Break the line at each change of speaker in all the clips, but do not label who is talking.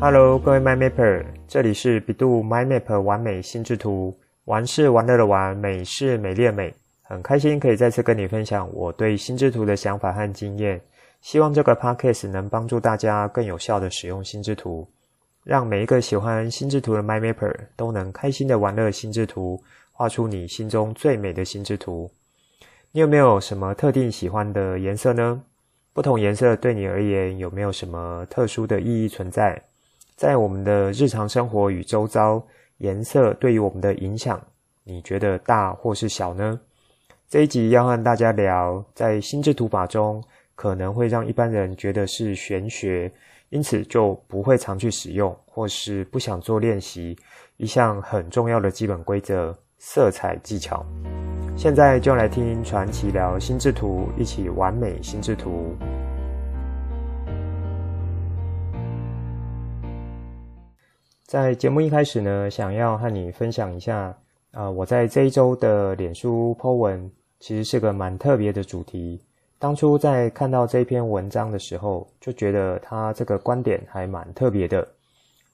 Hello，各位 MyMapper，这里是 bEDU MyMap 玩美心智图，玩是玩乐的玩，美是美丽的美，很开心可以再次跟你分享我对心智图的想法和经验，希望这个 Podcast 能帮助大家更有效地使用心智图，让每一个喜欢心智图的 MyMapper 都能开心地玩乐心智图，画出你心中最美的心智图。你有没有什么特定喜欢的颜色呢？不同颜色对你而言有没有什么特殊的意义存在？在我们的日常生活与周遭，颜色对于我们的影响，你觉得大或是小呢？这一集要和大家聊，在心智图法中可能会让一般人觉得是玄学，因此就不会常去使用，或是不想做练习，一项很重要的基本规则——色彩技巧。现在就来听传奇聊心智图，一起完美心智图。在节目一开始呢，想要和你分享一下，啊、呃，我在这一周的脸书 po 文，其实是个蛮特别的主题。当初在看到这篇文章的时候，就觉得他这个观点还蛮特别的。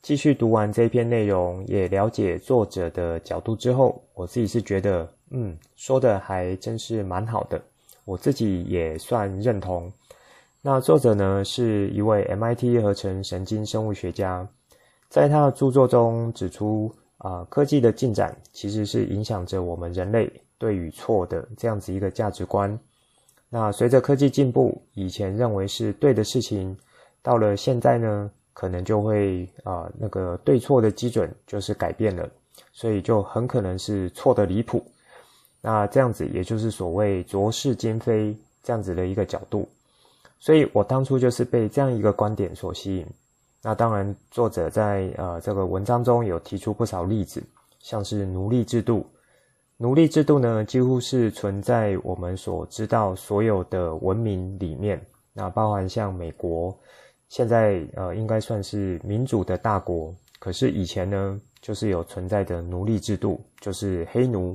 继续读完这篇内容，也了解作者的角度之后，我自己是觉得，嗯，说的还真是蛮好的，我自己也算认同。那作者呢，是一位 MIT 合成神经生物学家。在他的著作中指出，啊、科技的进展其实是影响着我们人类对与错的这样子一个价值观。那随着科技进步，以前认为是对的事情，到了现在呢，可能就会啊、那个对错的基准就是改变了，所以就很可能是错的离谱。那这样子也就是所谓浊世今非这样子的一个角度。所以我当初就是被这样一个观点所吸引。那当然，作者在呃这个文章中有提出不少例子，像是奴隶制度。奴隶制度呢，几乎是存在我们所知道所有的文明里面。那包含像美国，现在呃应该算是民主的大国，可是以前呢，就是有存在的奴隶制度，就是黑奴。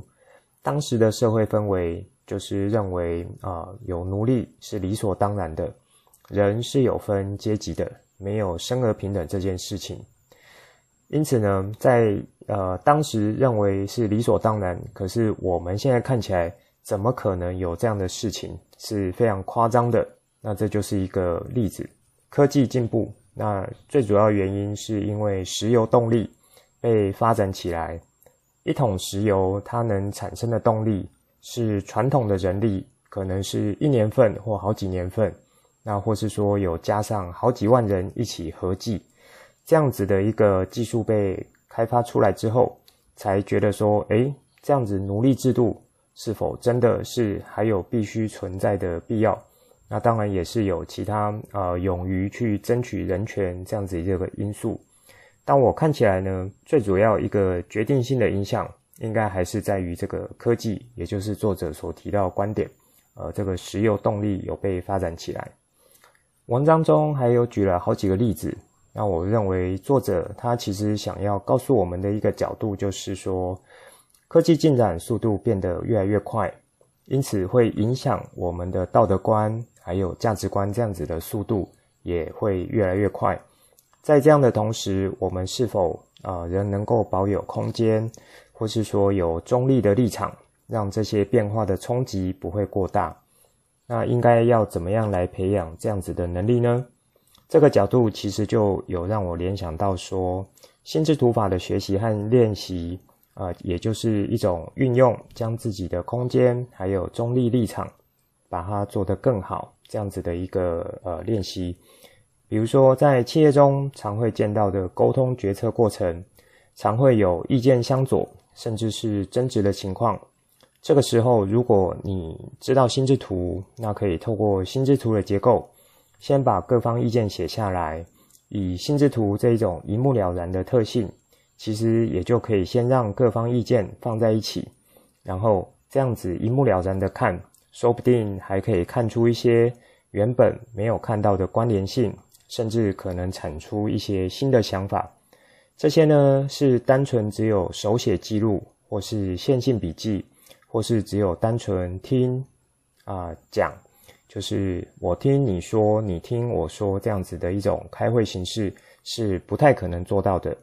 当时的社会氛围就是认为啊、有奴隶是理所当然的，人是有分阶级的。没有生而平等这件事情，因此呢，在呃当时认为是理所当然，可是我们现在看起来，怎么可能有这样的事情？是非常夸张的。那这就是一个例子。科技进步，那最主要原因是因为石油动力被发展起来。一桶石油它能产生的动力，是传统的人力可能是一年份或好几年份。那或是说有加上好几万人一起合计，这样子的一个技术被开发出来之后，才觉得说，诶，这样子奴隶制度是否真的是还有必须存在的必要？那当然也是有其他呃勇于去争取人权这样子这个因素。但我看起来呢，最主要一个决定性的影响，应该还是在于这个科技，也就是作者所提到的观点，呃，这个石油动力有被发展起来。文章中还有举了好几个例子，那我认为作者他其实想要告诉我们的一个角度就是说，科技进展速度变得越来越快，因此会影响我们的道德观还有价值观，这样子的速度也会越来越快。在这样的同时，我们是否啊仍能够保有空间，或是说有中立的立场，让这些变化的冲击不会过大？那应该要怎么样来培养这样子的能力呢？这个角度其实就有让我联想到说，心智图法的学习和练习，啊、呃，也就是一种运用，将自己的空间还有中立立场，把它做得更好，这样子的一个呃练习。比如说，在企业中常会见到的沟通决策过程，常会有意见相左，甚至是争执的情况。这个时候，如果你知道心智图，那可以透过心智图的结构，先把各方意见写下来，以心智图这一种一目了然的特性，其实也就可以先让各方意见放在一起，然后这样子一目了然的看，说不定还可以看出一些原本没有看到的关联性，甚至可能产出一些新的想法。这些呢，是单纯只有手写记录或是线性笔记。或是只有单纯听啊、讲，就是我听你说，你听我说这样子的一种开会形式是不太可能做到的。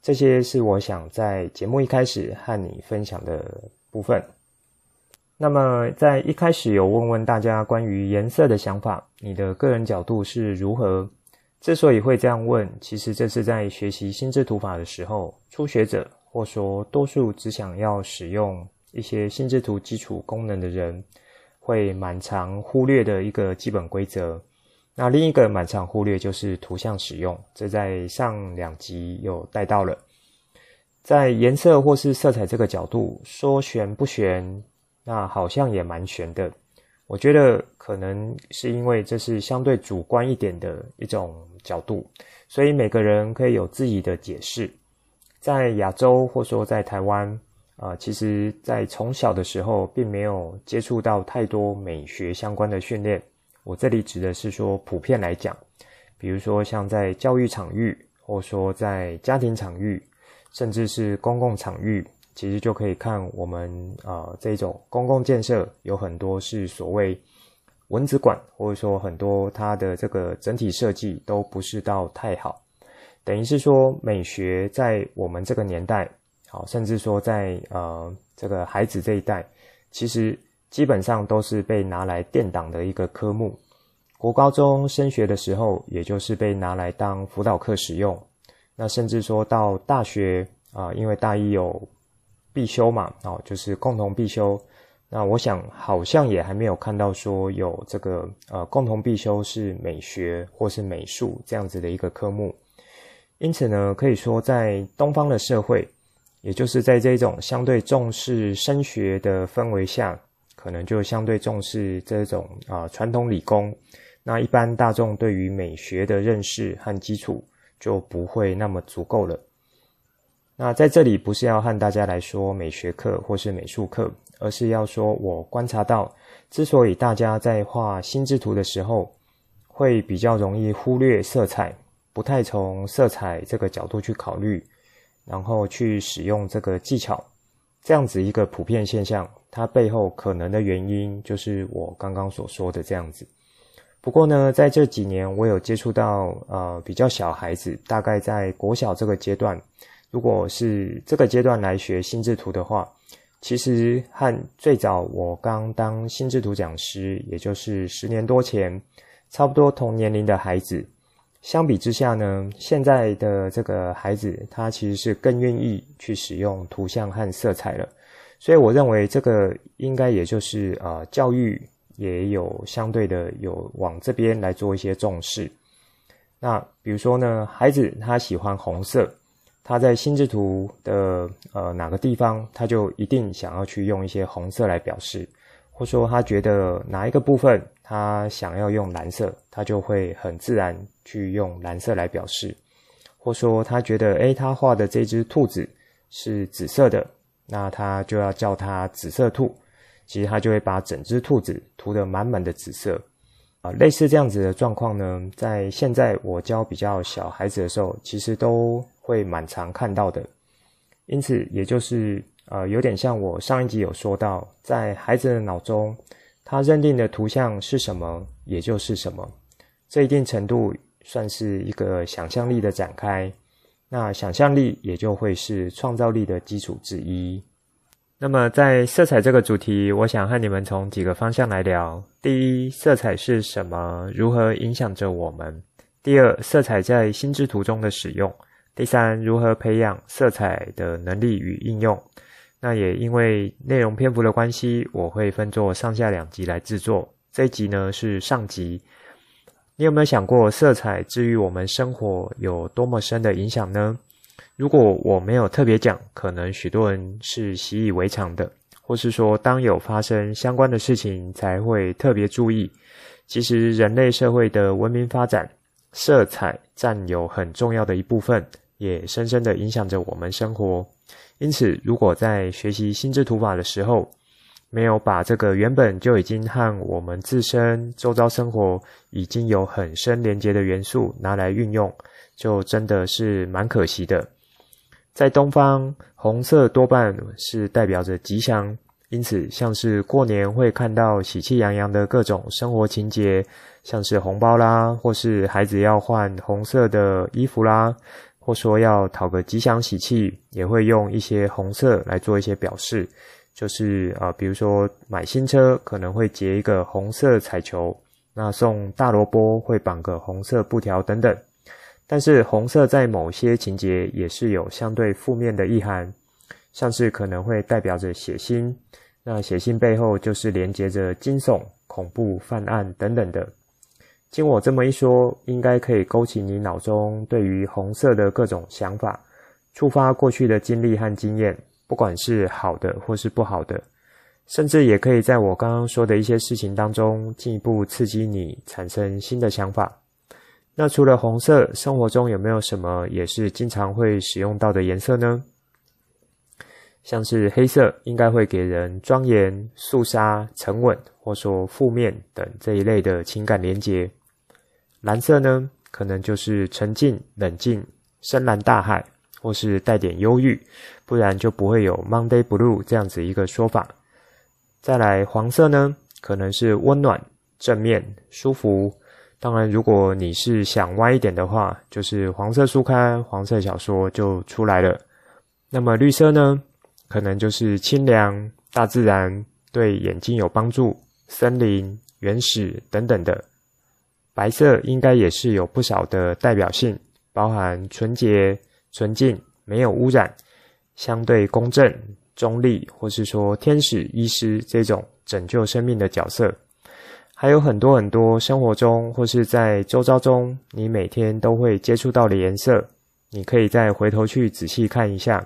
这些是我想在节目一开始和你分享的部分。那么在一开始有问问大家关于颜色的想法，你的个人角度是如何？之所以会这样问，其实这是在学习心智图法的时候，初学者或说多数只想要使用一些心智图基础功能的人，会蛮常忽略的一个基本规则。那另一个蛮常忽略就是图像使用，这在上两集有带到了。在颜色或是色彩这个角度，说玄不玄，那好像也蛮玄的。我觉得可能是因为这是相对主观一点的一种角度，所以每个人可以有自己的解释。在亚洲或说在台湾，啊、其实在从小的时候并没有接触到太多美学相关的训练。我这里指的是说，普遍来讲，比如说像在教育场域，或说在家庭场域，甚至是公共场域，其实就可以看我们啊、这种公共建设有很多是所谓蚊子馆，或者说很多它的这个整体设计都不是到太好，等于是说美学在我们这个年代，好，甚至说在呃这个孩子这一代，其实。基本上都是被拿来垫档的一个科目，国高中升学的时候，也就是被拿来当辅导课使用。那甚至说到大学啊，因为大一有必修嘛，哦，就是共同必修。那我想好像也还没有看到说有这个呃共同必修是美学或是美术这样子的一个科目。因此呢，可以说在东方的社会，也就是在这种相对重视升学的氛围下。可能就相对重视这种啊传统理工，那一般大众对于美学的认识和基础就不会那么足够了。那在这里不是要和大家来说美学课或是美术课，而是要说我观察到，之所以大家在画心智图的时候会比较容易忽略色彩，不太从色彩这个角度去考虑，然后去使用这个技巧，这样子一个普遍现象。它背后可能的原因就是我刚刚所说的这样子。不过呢，在这几年我有接触到呃比较小孩子，大概在国小这个阶段，如果是这个阶段来学心智图的话，其实和最早我刚当心智图讲师，也就是十年多前，差不多同年龄的孩子，相比之下呢，现在的这个孩子他其实是更愿意去使用图像和色彩了。所以我认为这个应该也就是呃教育也有相对的有往这边来做一些重视。那比如说呢，孩子他喜欢红色，他在心智图的呃哪个地方，他就一定想要去用一些红色来表示，或说他觉得哪一个部分他想要用蓝色，他就会很自然去用蓝色来表示，或说他觉得诶，他画的这只兔子是紫色的。那他就要叫它紫色兔，其实他就会把整只兔子涂得满满的紫色啊。类似这样子的状况呢，在现在我教比较小孩子的时候，其实都会蛮常看到的。因此，也就是呃，有点像我上一集有说到，在孩子的脑中，他认定的图像是什么，也就是什么。这一定程度算是一个想象力的展开。那想象力也就会是创造力的基础之一。那么在色彩这个主题，我想和你们从几个方向来聊。第一，色彩是什么？如何影响着我们？第二，色彩在心智图中的使用。第三，如何培养色彩的能力与应用？那也因为内容篇幅的关系，我会分作上下两集来制作。这一集呢是上集。你有没有想过，色彩至于我们生活有多么深的影响呢？如果我没有特别讲，可能许多人是习以为常的，或是说，当有发生相关的事情才会特别注意。其实，人类社会的文明发展，色彩占有很重要的一部分，也深深的影响着我们生活。因此，如果在学习心智图法的时候，没有把这个原本就已经和我们自身周遭生活已经有很深连接的元素拿来运用，就真的是蛮可惜的。在东方，红色多半是代表着吉祥，因此像是过年会看到喜气洋洋的各种生活情节，像是红包啦，或是孩子要换红色的衣服啦，或说要讨个吉祥喜气，也会用一些红色来做一些表示，就是、呃，比如说买新车可能会结一个红色彩球，那送大萝卜会绑个红色布条等等。但是红色在某些情节也是有相对负面的意涵，像是可能会代表着血腥。那血腥背后就是连接着惊悚、恐怖、犯案等等的。经我这么一说，应该可以勾起你脑中对于红色的各种想法，触发过去的经历和经验，不管是好的或是不好的，甚至也可以在我刚刚说的一些事情当中，进一步刺激你产生新的想法。那除了红色，生活中有没有什么也是经常会使用到的颜色呢？像是黑色，应该会给人庄严、肃杀、沉稳，或说负面等这一类的情感连结。蓝色呢，可能就是沉静、冷静、深蓝大海，或是带点忧郁，不然就不会有 Monday Blue 这样子一个说法。再来，黄色呢，可能是温暖、正面、舒服。当然，如果你是想歪一点的话，就是黄色书刊、黄色小说就出来了。那么绿色呢？可能就是清凉、大自然，对眼睛有帮助，森林、原始等等的。白色应该也是有不少的代表性，包含纯洁、纯净、没有污染、相对公正、中立，或是说天使、医师这种拯救生命的角色。还有很多很多生活中或是在周遭中，你每天都会接触到的颜色，你可以再回头去仔细看一下。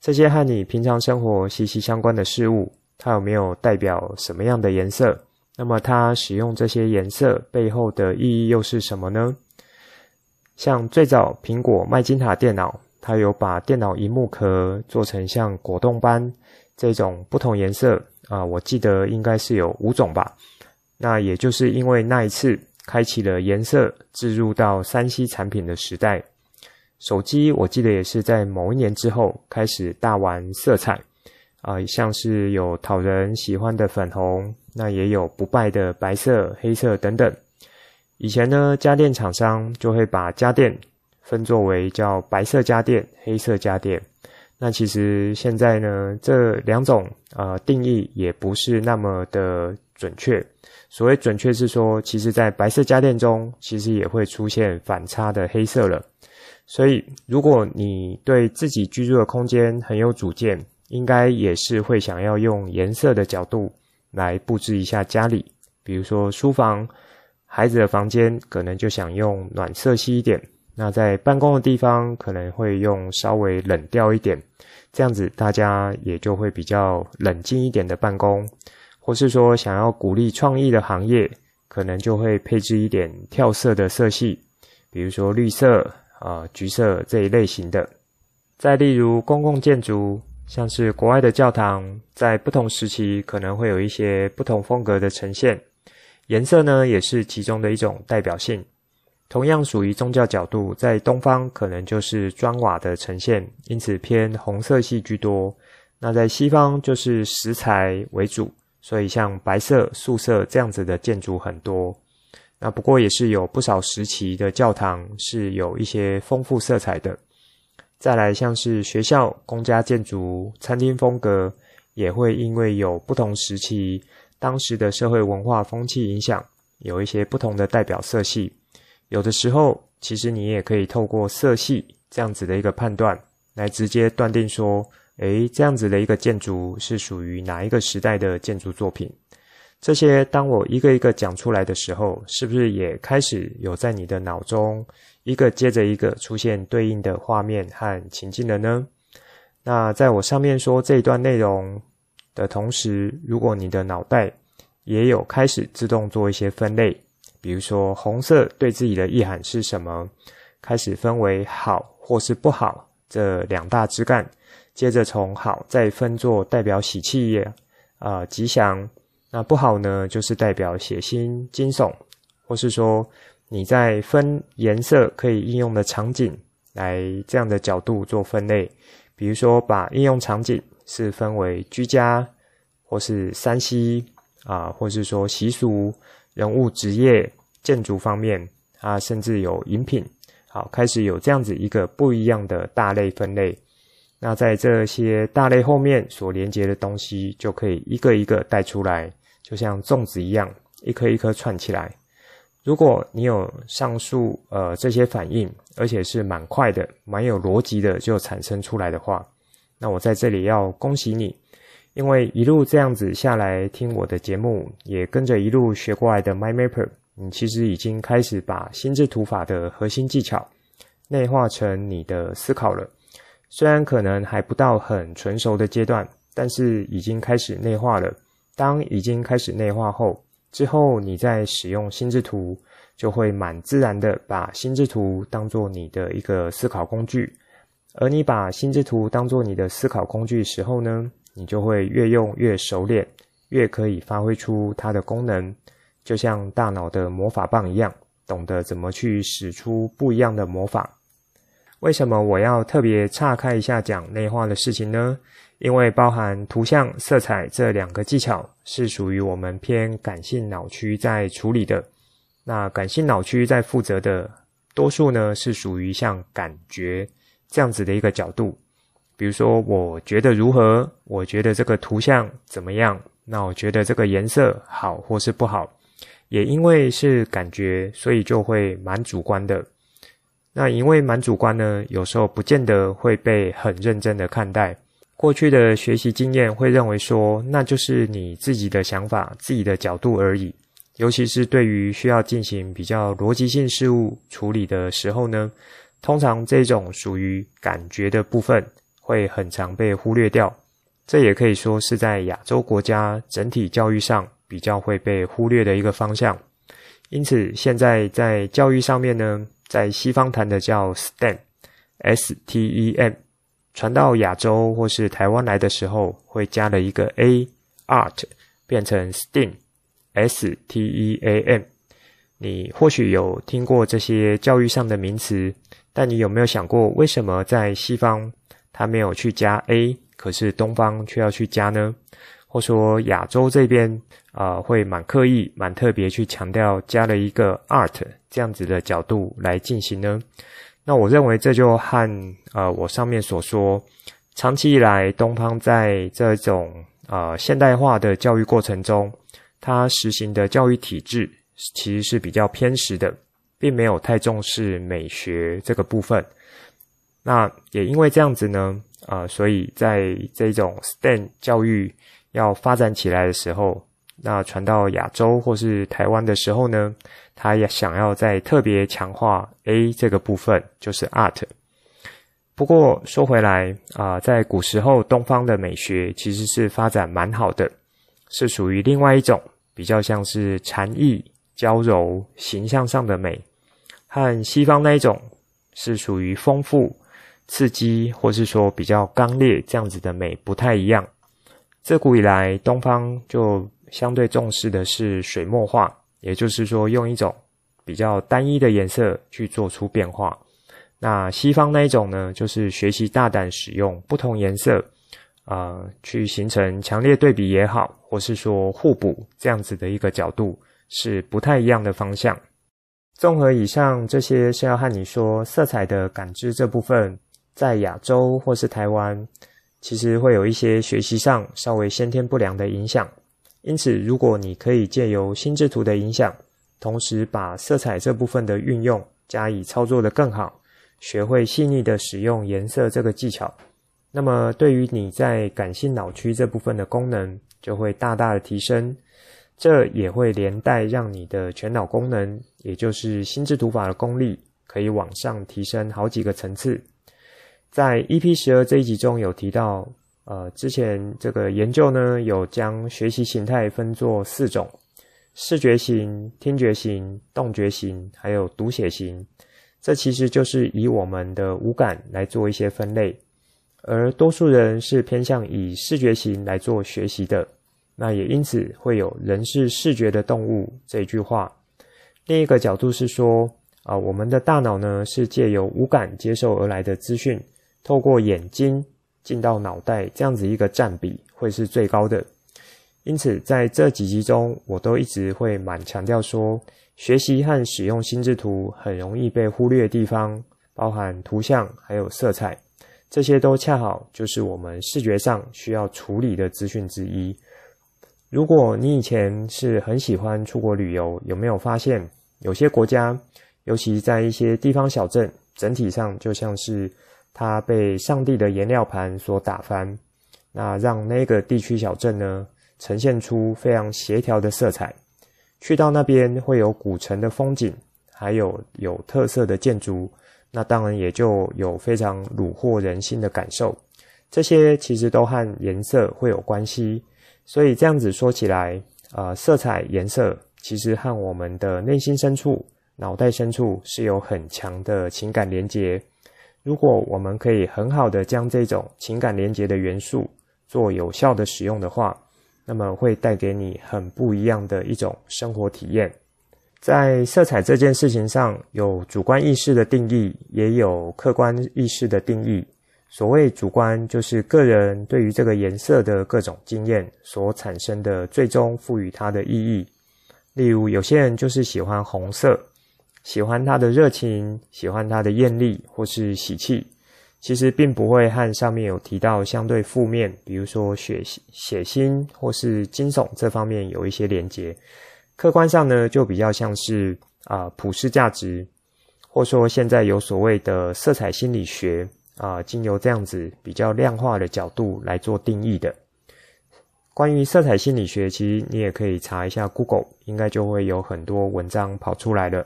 这些和你平常生活息息相关的事物，它有没有代表什么样的颜色？那么它使用这些颜色背后的意义又是什么呢？像最早苹果麦金塔电脑，它有把电脑荧幕壳做成像果冻般这种不同颜色啊，我记得应该是有五种吧。那也就是因为那一次开启了颜色置入到 3C 产品的时代。手机我记得也是在某一年之后开始大玩色彩，啊、像是有讨人喜欢的粉红，那也有不败的白色、黑色等等。以前呢，家电厂商就会把家电分作为叫白色家电、黑色家电。那其实现在呢，这两种呃定义也不是那么的准确。所谓准确是说，其实在白色家电中，其实也会出现反差的黑色了。所以，如果你对自己居住的空间很有主见，应该也是会想要用颜色的角度来布置一下家里。比如说书房，孩子的房间可能就想用暖色系一点。那在办公的地方可能会用稍微冷调一点，这样子大家也就会比较冷静一点的办公。或是说想要鼓励创意的行业，可能就会配置一点跳色的色系，比如说绿色。啊、橘色这一类型的，再例如公共建筑，像是国外的教堂，在不同时期可能会有一些不同风格的呈现，颜色呢也是其中的一种代表性。同样属于宗教角度，在东方可能就是砖瓦的呈现，因此偏红色系居多；那在西方就是石材为主，所以像白色、素色这样子的建筑很多。那不过也是有不少时期的教堂是有一些丰富色彩的。再来像是学校、公家建筑、餐厅风格，也会因为有不同时期当时的社会文化风气影响，有一些不同的代表色系。有的时候，其实你也可以透过色系这样子的一个判断，来直接断定说，诶，这样子的一个建筑是属于哪一个时代的建筑作品。这些当我一个一个讲出来的时候，是不是也开始有在你的脑中一个接着一个出现对应的画面和情境了呢？那在我上面说这一段内容的同时，如果你的脑袋也有开始自动做一些分类，比如说红色对自己的意涵是什么，开始分为好或是不好这两大枝干，接着从好再分作代表喜气啊、呃、吉祥。那不好呢，就是代表血腥、惊悚，或是说你在分颜色可以应用的场景来这样的角度做分类，比如说把应用场景是分为居家、或是山西啊，或是说习俗、人物、职业、建筑方面啊，甚至有饮品，好，开始有这样子一个不一样的大类分类。那在这些大类后面所连接的东西，就可以一个一个带出来，就像粽子一样，一颗一颗串起来。如果你有上述呃这些反应，而且是蛮快的、蛮有逻辑的就产生出来的话，那我在这里要恭喜你，因为一路这样子下来听我的节目，也跟着一路学过来的 My Mapper，你其实已经开始把心智图法的核心技巧内化成你的思考了。虽然可能还不到很纯熟的阶段，但是已经开始内化了。当已经开始内化后，之后你再使用心智图，就会蛮自然的把心智图当做你的一个思考工具。而你把心智图当做你的思考工具时候呢，你就会越用越熟练，越可以发挥出它的功能，就像大脑的魔法棒一样，懂得怎么去使出不一样的魔法。为什么我要特别岔开一下讲内化的事情呢？因为包含图像、色彩这两个技巧是属于我们偏感性脑区在处理的。那感性脑区在负责的多数呢，是属于像感觉这样子的一个角度。比如说，我觉得如何？我觉得这个图像怎么样？那我觉得这个颜色好或是不好？也因为是感觉，所以就会蛮主观的。那因为蛮主观呢，有时候不见得会被很认真的看待。过去的学习经验会认为说，那就是你自己的想法、自己的角度而已。尤其是对于需要进行比较逻辑性事物处理的时候呢，通常这种属于感觉的部分会很常被忽略掉。这也可以说是在亚洲国家整体教育上比较会被忽略的一个方向。因此，现在在教育上面呢，在西方谈的叫 STEM，S-T-E-M，传到亚洲或是台湾来的时候，会加了一个 A，Art，变成 STEAM，S-T-E-A-M。你或许有听过这些教育上的名词，但你有没有想过，为什么在西方它没有去加 A，可是东方却要去加呢？或说亚洲这边啊、呃，会蛮刻意、蛮特别去强调加了一个 art 这样子的角度来进行呢？那我认为这就和呃我上面所说，长期以来东方在这种呃现代化的教育过程中，它实行的教育体制其实是比较偏食的，并没有太重视美学这个部分。那也因为这样子呢，呃，所以在这种 STEM 教育。要发展起来的时候，那传到亚洲或是台湾的时候呢，他也想要再特别强化 A 这个部分，就是 Art。不过说回来啊、在古时候东方的美学其实是发展蛮好的，是属于另外一种比较像是禅意、娇柔、形象上的美，和西方那一种是属于丰富、刺激，或是说比较刚烈这样子的美不太一样。自古以来，东方就相对重视的是水墨画，也就是说，用一种比较单一的颜色去做出变化。那西方那一种呢，就是学习大胆使用不同颜色，呃，去形成强烈对比也好，或是说互补这样子的一个角度，是不太一样的方向。综合以上这些，是要和你说，色彩的感知这部分，在亚洲或是台湾。其实会有一些学习上稍微先天不良的影响，因此如果你可以借由心智图的影响，同时把色彩这部分的运用加以操作得更好，学会细腻的使用颜色这个技巧，那么对于你在感性脑区这部分的功能就会大大的提升，这也会连带让你的全脑功能，也就是心智图法的功力，可以往上提升好几个层次。在 EP 十二这一集中有提到，呃，之前这个研究呢，有将学习形态分作四种：视觉型、听觉型、动觉型，还有读写型。这其实就是以我们的五感来做一些分类，而多数人是偏向以视觉型来做学习的。那也因此会有“人是视觉的动物”这句话。另一个角度是说，啊、我们的大脑呢是借由五感接受而来的资讯。透过眼睛进到脑袋，这样子一个占比会是最高的。因此在这几集中，我都一直会蛮强调说，学习和使用心智图很容易被忽略的地方，包含图像还有色彩，这些都恰好就是我们视觉上需要处理的资讯之一。如果你以前是很喜欢出国旅游，有没有发现有些国家，尤其在一些地方小镇，整体上就像是它被上帝的颜料盘所打翻，那让那个地区小镇呢，呈现出非常协调的色彩。去到那边会有古城的风景，还有有特色的建筑，那当然也就有非常虏获人心的感受。这些其实都和颜色会有关系，所以这样子说起来，呃，色彩、颜色其实和我们的内心深处。脑袋深处是有很强的情感连结。如果我们可以很好的将这种情感连接的元素做有效的使用的话，那么会带给你很不一样的一种生活体验。在色彩这件事情上，有主观意识的定义，也有客观意识的定义。所谓主观，就是个人对于这个颜色的各种经验所产生的最终赋予它的意义。例如，有些人就是喜欢红色。喜欢它的热情，喜欢它的艳丽或是喜气，其实并不会和上面有提到相对负面，比如说血血腥或是惊悚这方面有一些连结。客观上呢，就比较像是啊、普世价值，或说现在有所谓的色彩心理学啊、经由这样子比较量化的角度来做定义的。关于色彩心理学，其实你也可以查一下 Google，应该就会有很多文章跑出来了。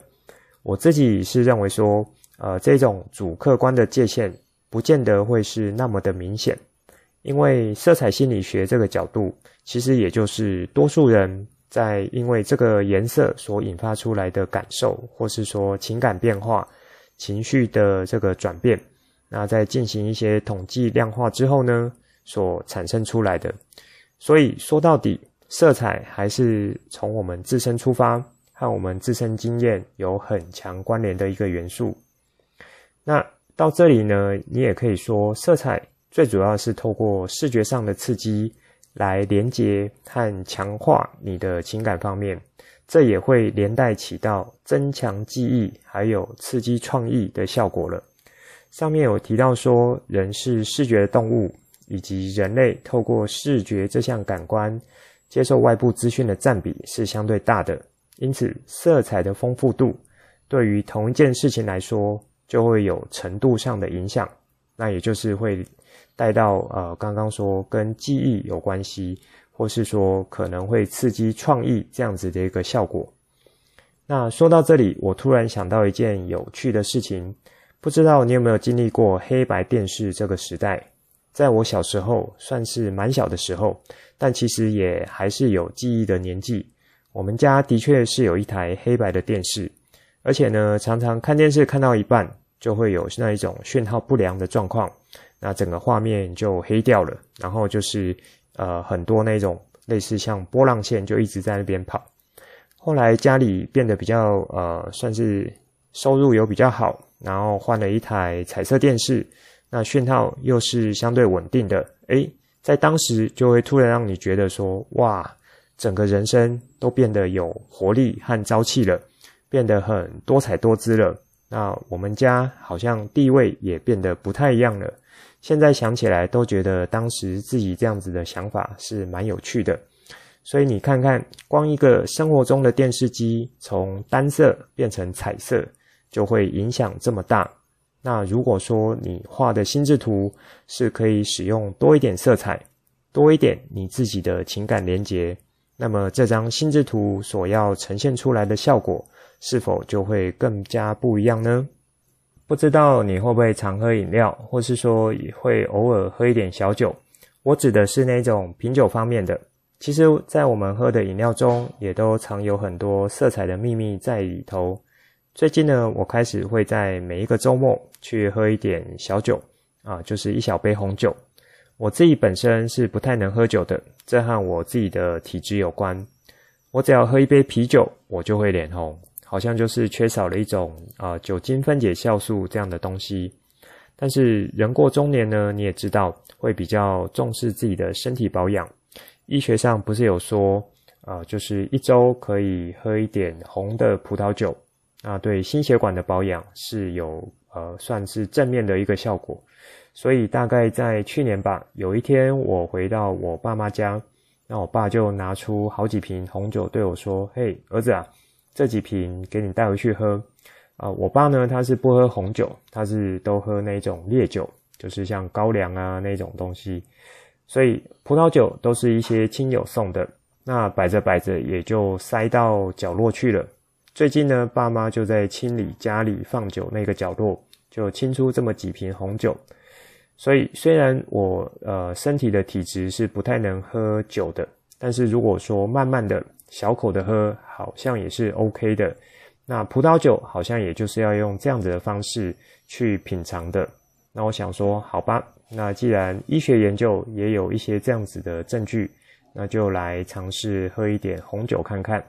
我自己是认为说，呃，这种主客观的界限不见得会是那么的明显，因为色彩心理学这个角度，其实也就是多数人在因为这个颜色所引发出来的感受，或是说情感变化、情绪的这个转变，那在进行一些统计量化之后呢，所产生出来的。所以说到底，色彩还是从我们自身出发。和我们自身经验有很强关联的一个元素。那到这里呢，你也可以说，色彩最主要是透过视觉上的刺激来连接和强化你的情感方面，这也会连带起到增强记忆还有刺激创意的效果了。上面有提到说，人是视觉的动物，以及人类透过视觉这项感官接受外部资讯的占比是相对大的。因此，色彩的丰富度对于同一件事情来说，就会有程度上的影响。那也就是会带到呃，刚刚说跟记忆有关系，或是说可能会刺激创意这样子的一个效果。那说到这里，我突然想到一件有趣的事情，不知道你有没有经历过黑白电视这个时代？在我小时候，算是蛮小的时候，但其实也还是有记忆的年纪。我们家的确是有一台黑白的电视，而且呢，常常看电视看到一半，就会有那一种讯号不良的状况，那整个画面就黑掉了，然后就是呃很多那种类似像波浪线就一直在那边跑。后来家里变得比较呃算是收入有比较好，然后换了一台彩色电视，那讯号又是相对稳定的，诶，在当时就会突然让你觉得说哇。整个人生都变得有活力和朝气了，变得很多彩多姿了。那我们家好像地位也变得不太一样了。现在想起来都觉得当时自己这样子的想法是蛮有趣的。所以你看看，光一个生活中的电视机从单色变成彩色，就会影响这么大。那如果说你画的心智图是可以使用多一点色彩，多一点你自己的情感连结。那么这张心智图所要呈现出来的效果，是否就会更加不一样呢？不知道你会不会常喝饮料，或是说也会偶尔喝一点小酒？我指的是那种品酒方面的。其实，在我们喝的饮料中，也都藏有很多色彩的秘密在里头。最近呢，我开始会在每一个周末去喝一点小酒，啊，就是一小杯红酒。我自己本身是不太能喝酒的，这和我自己的体质有关。我只要喝一杯啤酒，我就会脸红，好像就是缺少了一种啊、酒精分解酵素这样的东西。但是人过中年呢，你也知道会比较重视自己的身体保养，医学上不是有说，呃，就是一周可以喝一点红的葡萄酒，那对心血管的保养是有呃算是正面的一个效果。所以大概在去年吧，有一天我回到我爸妈家，那我爸就拿出好几瓶红酒对我说：“嘿，儿子啊，这几瓶给你带回去喝。”啊，我爸呢，他是不喝红酒，他是都喝那种烈酒，就是像高粱啊那种东西。所以葡萄酒都是一些亲友送的，那摆着摆着也就塞到角落去了。最近呢，爸妈就在清理家里放酒那个角落，就清出这么几瓶红酒。所以虽然我呃身体的体质是不太能喝酒的，但是如果说慢慢的小口的喝，好像也是 OK 的。那葡萄酒好像也就是要用这样子的方式去品尝的。那我想说，好吧。那既然医学研究也有一些这样子的证据，那就来尝试喝一点红酒看看。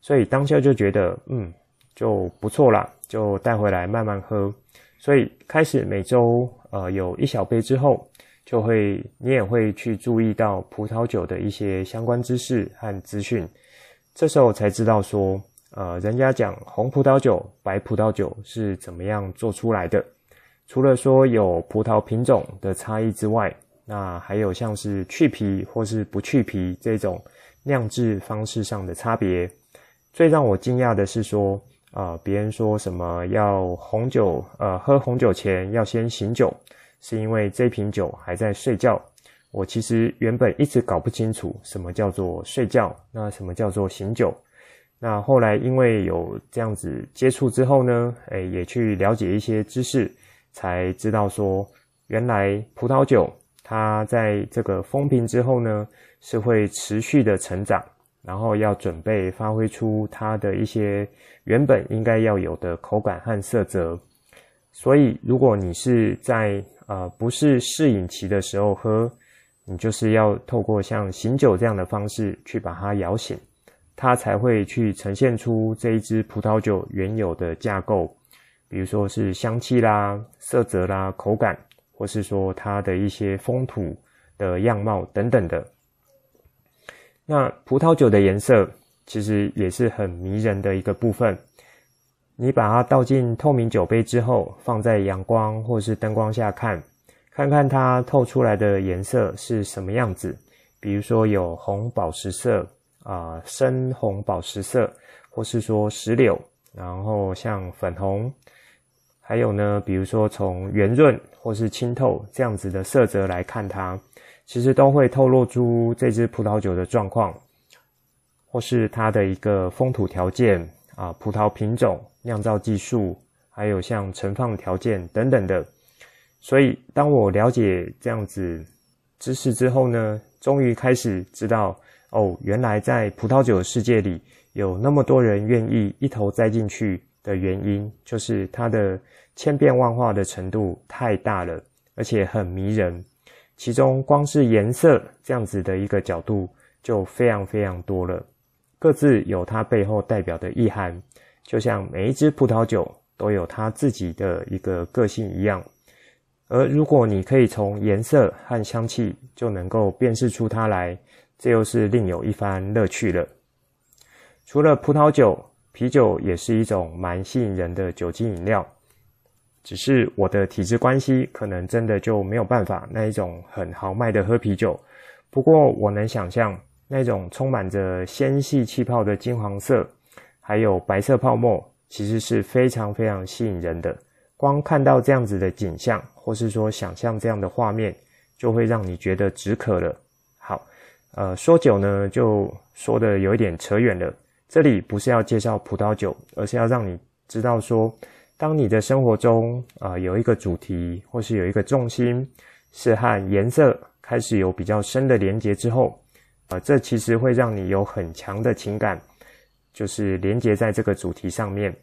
所以当下就觉得，嗯，就不错啦，就带回来慢慢喝。所以开始每周呃有一小杯之后，就会你也会去注意到葡萄酒的一些相关知识和资讯。这时候才知道说，呃，人家讲红葡萄酒、白葡萄酒是怎么样做出来的。除了说有葡萄品种的差异之外，那还有像是去皮或是不去皮这种酿制方式上的差别。最让我惊讶的是说，啊、呃，别人说什么要红酒，呃，喝红酒前要先醒酒，是因为这瓶酒还在睡觉。我其实原本一直搞不清楚什么叫做睡觉，那什么叫做醒酒。那后来因为有这样子接触之后呢，诶、也去了解一些知识。才知道说，原来葡萄酒它在这个封瓶之后呢，是会持续的成长，然后要准备发挥出它的一些原本应该要有的口感和色泽。所以，如果你是在呃不是适饮期的时候喝，你就是要透过像醒酒这样的方式去把它摇醒，它才会去呈现出这一支葡萄酒原有的架构。比如说是香气啦、色泽啦、口感，或是说它的一些风土的样貌等等的。那葡萄酒的颜色其实也是很迷人的一个部分。你把它倒进透明酒杯之后，放在阳光或是灯光下看，看看它透出来的颜色是什么样子。比如说有红宝石色啊、深红宝石色，或是说石榴，然后像粉红。还有呢，比如说从圆润或是清透这样子的色泽来看它，其实都会透露出这支葡萄酒的状况，或是它的一个风土条件啊、葡萄品种、酿造技术，还有像存放条件等等的。所以，当我了解这样子知识之后呢，终于开始知道哦，原来在葡萄酒世界里有那么多人愿意一头栽进去。的原因就是它的千变万化的程度太大了，而且很迷人。其中光是颜色这样子的一个角度就非常非常多了，各自有它背后代表的意涵。就像每一支葡萄酒都有它自己的一个个性一样。而如果你可以从颜色和香气就能够辨识出它来，这又是另有一番乐趣了。除了葡萄酒。啤酒也是一种蛮吸引人的酒精饮料，只是我的体质关系，可能真的就没有办法那一种很豪迈的喝啤酒。不过我能想象那种充满着纤细气泡的金黄色，还有白色泡沫，其实是非常非常吸引人的。光看到这样子的景象，或是说想象这样的画面，就会让你觉得止渴了。好，呃，说酒呢，就说的有一点扯远了。这里不是要介绍葡萄酒，而是要让你知道说，当你的生活中啊、有一个主题，或是有一个重心，是和颜色开始有比较深的连结之后，啊、呃，这其实会让你有很强的情感，就是连结在这个主题上面。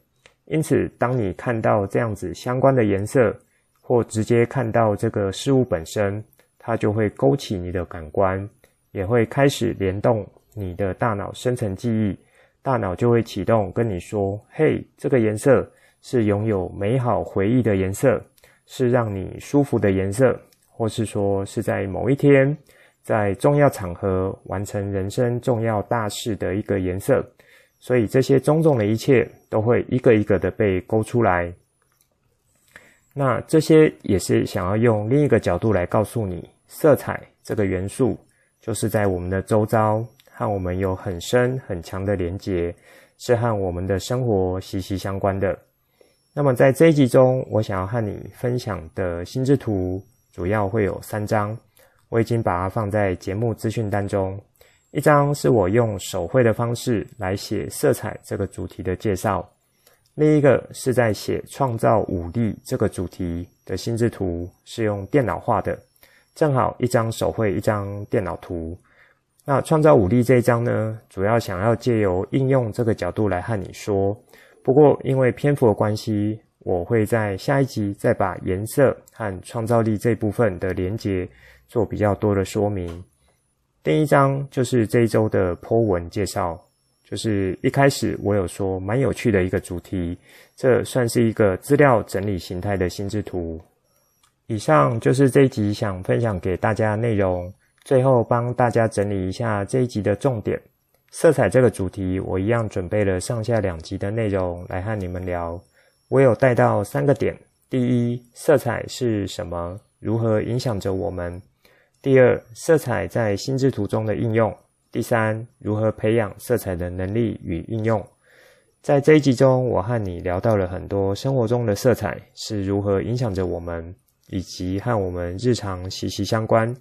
因此，当你看到这样子相关的颜色，或直接看到这个事物本身，它就会勾起你的感官，也会开始联动你的大脑深层记忆。大脑就会启动，跟你说：“嘿，这个颜色是拥有美好回忆的颜色，是让你舒服的颜色，或是说是在某一天在重要场合完成人生重要大事的一个颜色。所以这些种种的一切都会一个一个的被勾出来。那这些也是想要用另一个角度来告诉你，色彩这个元素就是在我们的周遭，和我们有很深很强的连结，是和我们的生活息息相关的。那么在这一集中，我想要和你分享的心智图主要会有三张，我已经把它放在节目资讯单中。一张是我用手绘的方式来写色彩这个主题的介绍，另一个是在写创造五力这个主题的心智图，是用电脑画的，正好一张手绘，一张电脑图。那创造五力这一张呢，主要想要借由应用这个角度来和你说，不过因为篇幅的关系，我会在下一集再把颜色和创造力这部分的连结做比较多的说明。第一章就是这一周的 po 文介绍，就是一开始我有说蛮有趣的一个主题，这算是一个资料整理形态的心智图。以上就是这一集想分享给大家的内容，最后帮大家整理一下这一集的重点。色彩这个主题，我一样准备了上下两集的内容来和你们聊。我有带到三个点：第一，色彩是什么？如何影响着我们？第二，色彩在心智图中的应用；第三，如何培养色彩的能力与应用。在这一集中，我和你聊到了很多生活中的色彩是如何影响着我们，以及和我们日常息息相关。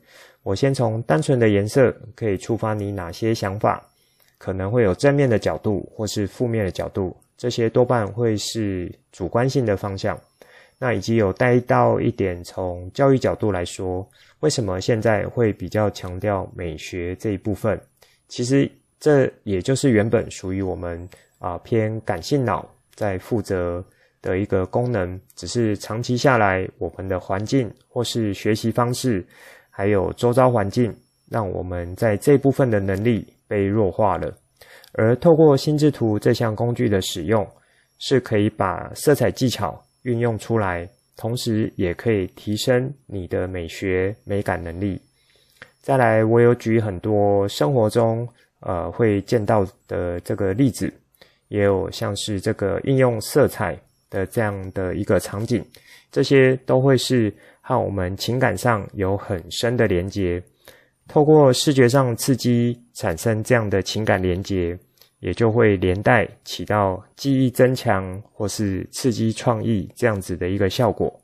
我先从单纯的颜色可以触发你哪些想法，可能会有正面的角度或是负面的角度，这些多半会是主观性的方向。那以及有带到一点，从教育角度来说，为什么现在会比较强调美学这一部分？其实这也就是原本属于我们啊偏感性脑在负责的一个功能，只是长期下来，我们的环境或是学习方式，还有周遭环境，让我们在这部分的能力被弱化了。而透过心智图这项工具的使用，是可以把色彩技巧。运用出来，同时也可以提升你的美学美感能力。再来，我有举很多生活中呃会见到的这个例子，也有像是这个应用色彩的这样的一个场景，这些都会是和我们情感上有很深的连结，透过视觉上刺激产生这样的情感连接。也就会连带起到记忆增强或是刺激创意这样子的一个效果。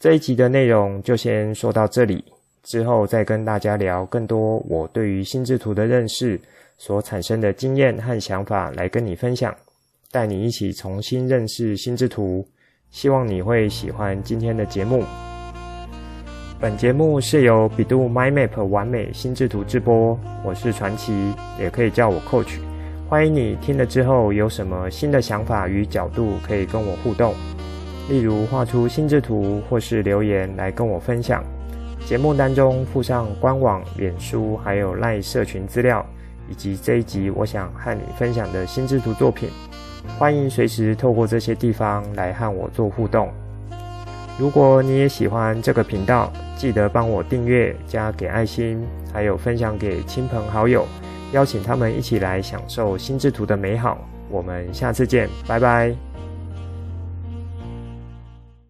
这一集的内容就先说到这里，之后再跟大家聊更多我对于心智图的认识所产生的经验和想法来跟你分享，带你一起重新认识心智图。希望你会喜欢今天的节目。本节目是由 bEDU MindMap 玩美心智图制播，我是传奇，也可以叫我 Coach。欢迎你听了之后有什么新的想法与角度，可以跟我互动，例如画出心智图，或是留言来跟我分享。节目当中附上官网、脸书还有赖社群资料，以及这一集我想和你分享的心智图作品。欢迎随时透过这些地方来和我做互动。如果你也喜欢这个频道，记得帮我订阅、加给爱心，还有分享给亲朋好友，邀请他们一起来享受心智图的美好。我们下次见，拜拜。